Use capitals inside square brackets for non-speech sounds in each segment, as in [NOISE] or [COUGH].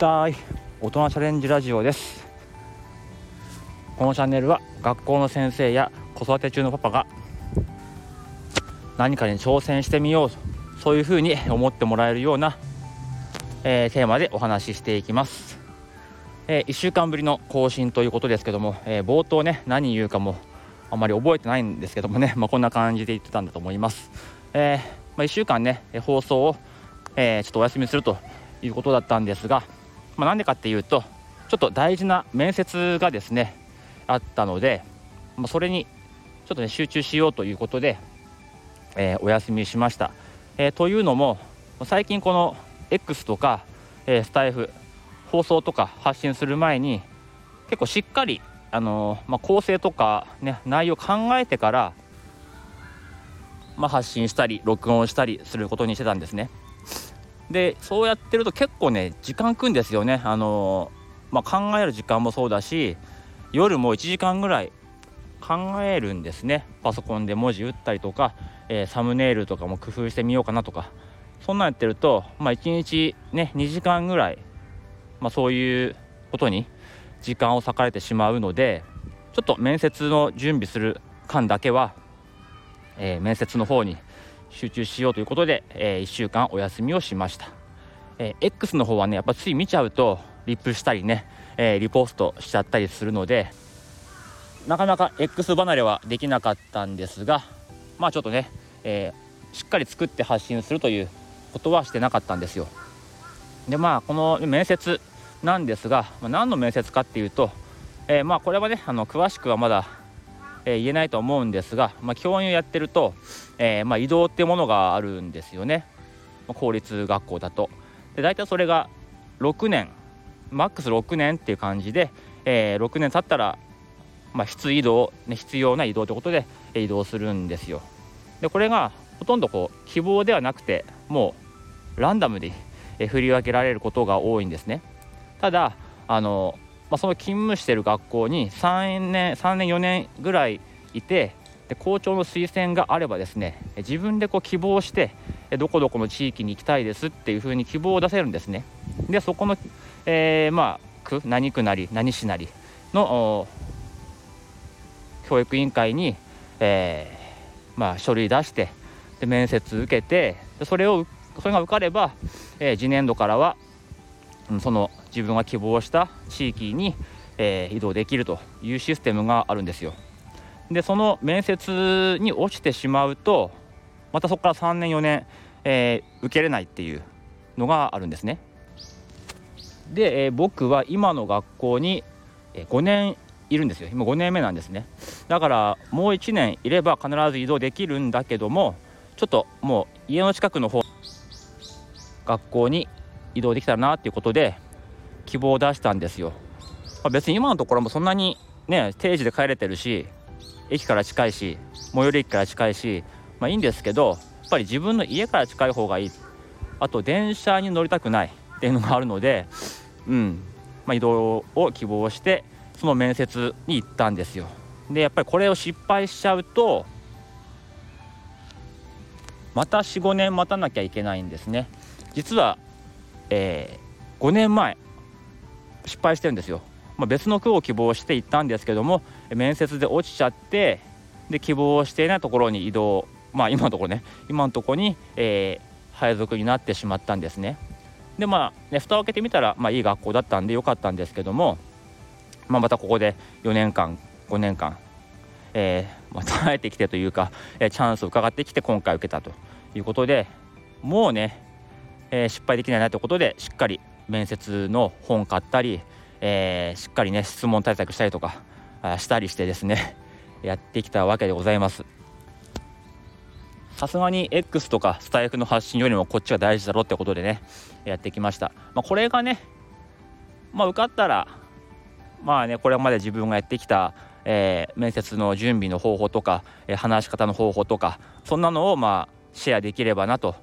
たい大人チャレンジラジオです。このチャンネルは学校の先生や子育て中のパパが何かに挑戦してみようそういうふうに思ってもらえるような、えー、テーマでお話ししていきます、えー、1週間ぶりの更新ということですけども、えー、冒頭ね何言うかもあまり覚えてないんですけどもね、[LAUGHS] まあ、こんな感じで言ってたんだと思います、えまあ、1週間ね放送を、えちょっとお休みするということだったんですが、まあ、なんでかっていうとちょっと大事な面接がですねあったので、まあ、それにちょっとね集中しようということで、えー、お休みしました、えー、というのも最近この X とか、えー、スタイフ放送とか発信する前に結構しっかり、あのまあ、構成とか、ね、内容考えてから、まあ、発信したり録音したりすることにしてたんですね。でそうやってると結構ね時間食うんですよね。あのまあ、考える時間もそうだし夜も1時間ぐらい考えるんですね。パソコンで文字打ったりとか、えー、サムネイルとかも工夫してみようかなとか。そんなんやってると、まあ、1日ね2時間ぐらい、まあ、そういうことに時間を割かれてしまうのでちょっと面接の準備する間だけは、えー、面接の方に集中しようということで、えー、1週間お休みをしました、えー、X の方はねやっぱつい見ちゃうとリップしたりね、えー、リポストしちゃったりするのでなかなか X 離れはできなかったんですがまあちょっとね、えしっかり作って発信するということはしてなかったんですよ。でまあこの面接なんですが、まあ、何の面接かっていうと、えまあこれはねあの詳しくはまだえー、言えないと思うんですが、まあ、教員をやってると、えー、まあ、移動っていうものがあるんですよね、ま、公立学校だと。で大体それが6年マックス6年っていう感じで、えー、6年経ったら、まあ、質移動、ね、必要な移動ということで移動するんですよ。でこれがほとんどこう希望ではなくてもうランダムで振り分けられることが多いんですね。ただあのまあ、その勤務してる学校に3年3年4年ぐらいいてで校長の推薦があればですね自分でこう希望してどこどこの地域に行きたいですっていうふうに希望を出せるんですね。でそこの、えー、まあ区何区なり何市なりの教育委員会に、えー、まあ、書類出してで面接受けてでそれをそれが受かれば、えー、次年度からはその自分が希望した地域に、えー、移動できるというシステムがあるんですよ。でその面接に落ちてしまうとまたそこから3年4年、えー、受けれないっていうのがあるんですね。で、えー、僕は今の学校に5年いるんですよ今5年目なんですねだからもう1年いれば必ず移動できるんだけどもちょっともう家の近くの方学校に移動できたらなっていうことで希望を出したんですよ、まあ、別に今のところもそんなにね定時で帰れてるし駅から近いし最寄り駅から近いしまあいいんですけどやっぱり自分の家から近い方がいい。あと電車に乗りたくない。っていうのがあるのでうん。まあ、移動を希望してその面接に行ったんですよ。でやっぱりこれを失敗しちゃうとまた45年待たなきゃいけないんですね。実はえー、5年前失敗してるんですよ、まあ、別の区を希望して行ったんですけども面接で落ちちゃってで希望していないところに移動まあ今のところね今のところに、えー、配属になってしまったんですね。でまあね蓋を開けてみたら、まあ、いい学校だったんでよかったんですけども、まあ、またここで4年間5年間、えーまあ、耐えてきてというか、えー、チャンスを伺ってきて今回受けたということでもうねえー、失敗できないなということでしっかり面接の本買ったり、えー、しっかりね質問対策したりとかしたりしてですね [LAUGHS] やってきたわけでございます。さすがに X とかスタイフの発信よりもこっちが大事だろってことでねやってきました、まあ、これがねまあ受かったらまあねこれまで自分がやってきたえー、面接の準備の方法とか、えー、話し方の方法とかそんなのをまあシェアできればなと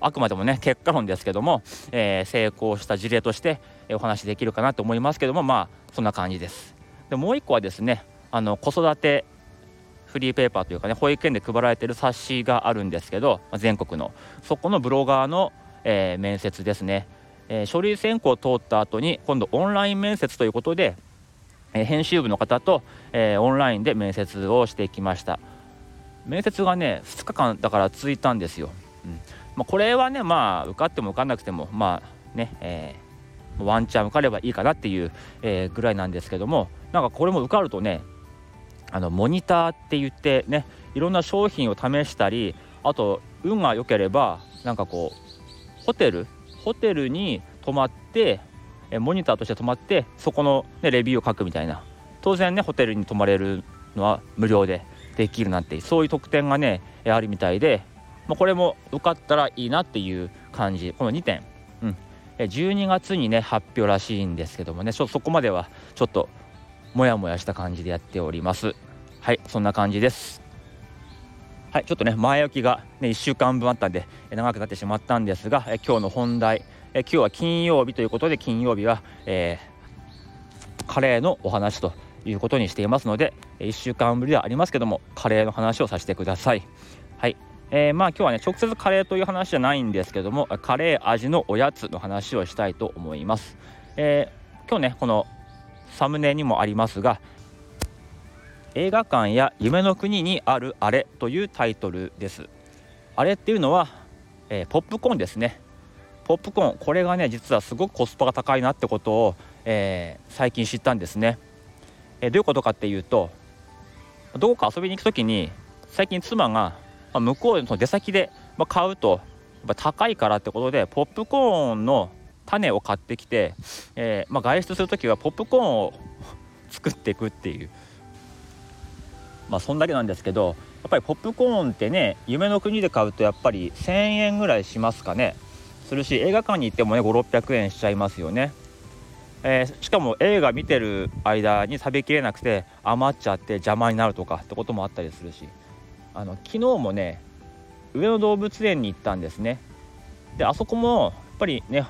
あくまでもね結果論ですけども、えー、成功した事例としてお話しできるかなと思いますけどもまあそんな感じです。でもう一個はですねあの子育てフリーペーパーというかね保育園で配られている冊子があるんですけど全国の。そこのブロガーの、えー、面接ですね、えー、書類選考を通った後に今度オンライン面接ということで、えー、編集部の方と、え、オンラインで面接をしてきました。面接がね2日間だから続いたんですよ、うん。まあ、これはねまあ受かっても受かんなくてもまあね、えー、ワンチャン受かればいいかなっていう、えー、ぐらいなんですけどもなんかこれも受かるとねあのモニターって言ってねいろんな商品を試したりあと運が良ければなんかこうホテルホテルに泊まってモニターとして泊まってそこの、ね、レビューを書くみたいな。当然ねホテルに泊まれるのは無料でできるなんてそういう特典がねあるみたいで、まあ、これも受かったらいいなっていう感じ。この2点、うん、12月にね発表らしいんですけどもね。そこまではちょっとモヤモヤした感じでやっております。はいそんな感じです。はいちょっとね前置きが、ね、1週間分あったんで長くなってしまったんですがえ今日の本題。え今日は金曜日ということで金曜日は、えー、カレーのお話ということにしていますので1週間ぶりではありますけどもカレーの話をさせてください。はい。えー、まあ今日はね直接カレーという話じゃないんですけどもカレー味のおやつの話をしたいと思います、えー、今日ねこのサムネにもありますが映画館や夢の国にあるあれというタイトルです。あれっていうのは、えー、ポップコーンですね。ポップコーン。これがね実はすごくコスパが高いなってことを、えー、最近知ったんですね、えー、どういうことかっていうとどこか遊びに行く時に最近妻が、まあ、向こうの出先で、買うとやっぱ高いからってことでポップコーンの種を買ってきて、えーまあ、外出する時はポップコーンを作っていくっていう。まあそんだけなんですけどやっぱりポップコーンってね夢の国で買うとやっぱり1000円ぐらいしますかね。するし映画館に行ってもね5600円しちゃいますよね、えー、しかも映画見てる間に食べきれなくて余っちゃって邪魔になるとかってこともあったりするし。あの昨日もね上野動物園に行ったんですね。であそこもやっぱりね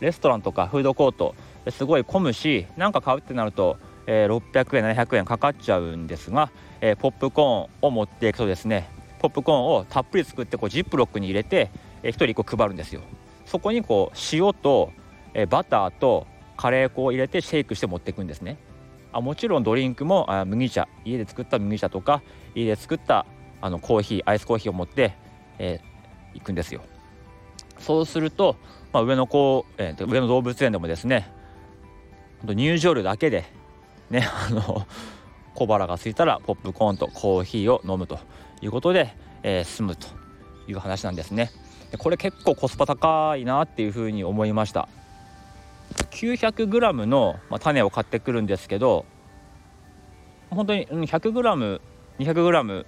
レストランとかフードコートすごい混むし何か買うってなるとえー、600円700円かかっちゃうんですが、えー、ポップコーンを持っていくとですねポップコーンをたっぷり作ってこうジップロックに入れて、えー、1人1個配るんですよ。そこにこう塩と、えー、バターとカレー粉を入れてシェイクして持っていくんですね。あもちろんドリンクもあ麦茶。家で作った麦茶とか家で作ったあのコーヒーアイスコーヒーを持って、えー、行くんですよ。そうすると、まあ、上野こう、えー、上野動物園でもですね入場料だけでね [LAUGHS] あの小腹が空いたらポップコーンとコーヒーを飲むということで、えー、済むという話なんですね。これ結構コスパ高いなっていうふうに思いました。900g の、ま、種を買ってくるんですけど本当に 100g200g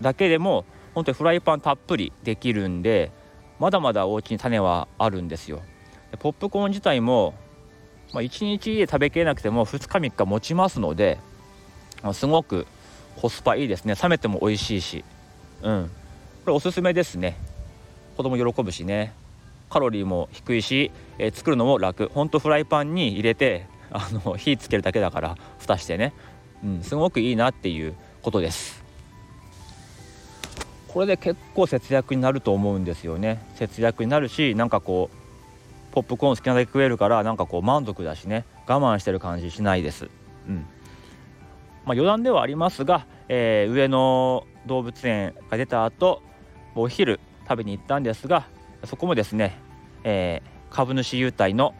だけでも本当にフライパンたっぷりできるんでまだまだお家に種はあるんですよ。ポップコーン自体もまあ、1日で食べきれなくても2日3日持ちますので、まあ、すごくコスパいいですね。冷めても美味しいし。うん。これおすすめですね。子供喜ぶしね。カロリーも低いし、えー、作るのも楽。ほんとフライパンに入れて [LAUGHS] あの火つけるだけだから蓋してね、うん、すごくいいなっていうことです。これで結構節約になると思うんですよね。節約になるしなんかこうポップコーン好きなだけ食えるからなんかこう満足だしね。我慢してる感じしないです。うん。まあ、余談ではありますが、えー、上野動物園が出た後お昼食べに行ったんですがそこもですね、えー、株主優待の、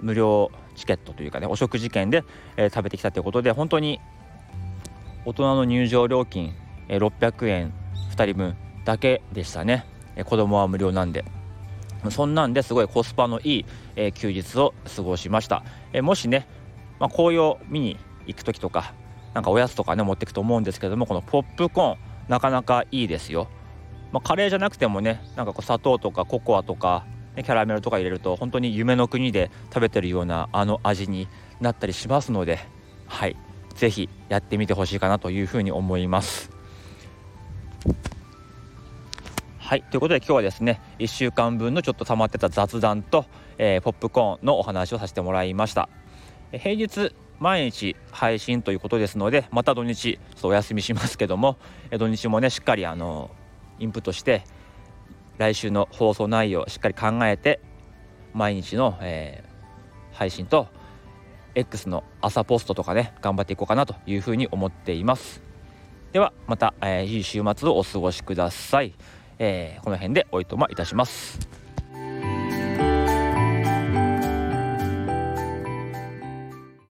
無料チケットというかねお食事券で、えー、食べてきたということで本当に大人の入場料金、えー、600円2人分だけでしたね、えー、子供は無料なんで。そんなんですごいコスパのいい、えー、休日を過ごしました、え、もしね、まあ、紅葉見に行く時とかなんかおやつとかね持っていくと思うんですけどもこのポップコーンなかなかいいですよ、まあ、カレーじゃなくてもねなんかこう砂糖とかココアとか、ね、キャラメルとか入れると本当に夢の国で食べてるようなあの味になったりしますのではい。是非やってみてほしいかなというふうに思います。はい。ということで今日はですね1週間分のちょっと溜まってた雑談と、えー、ポップコーンのお話をさせてもらいました。平日毎日配信ということですのでまた土日ちょっとお休みしますけども土日もねしっかりあのインプットして来週の放送内容をしっかり考えて毎日の、えー、配信と X の朝ポストとかね頑張っていこうかなというふうに思っています。ではまた、えー、いい週末をお過ごしください、えー、この辺でおいとまいたします。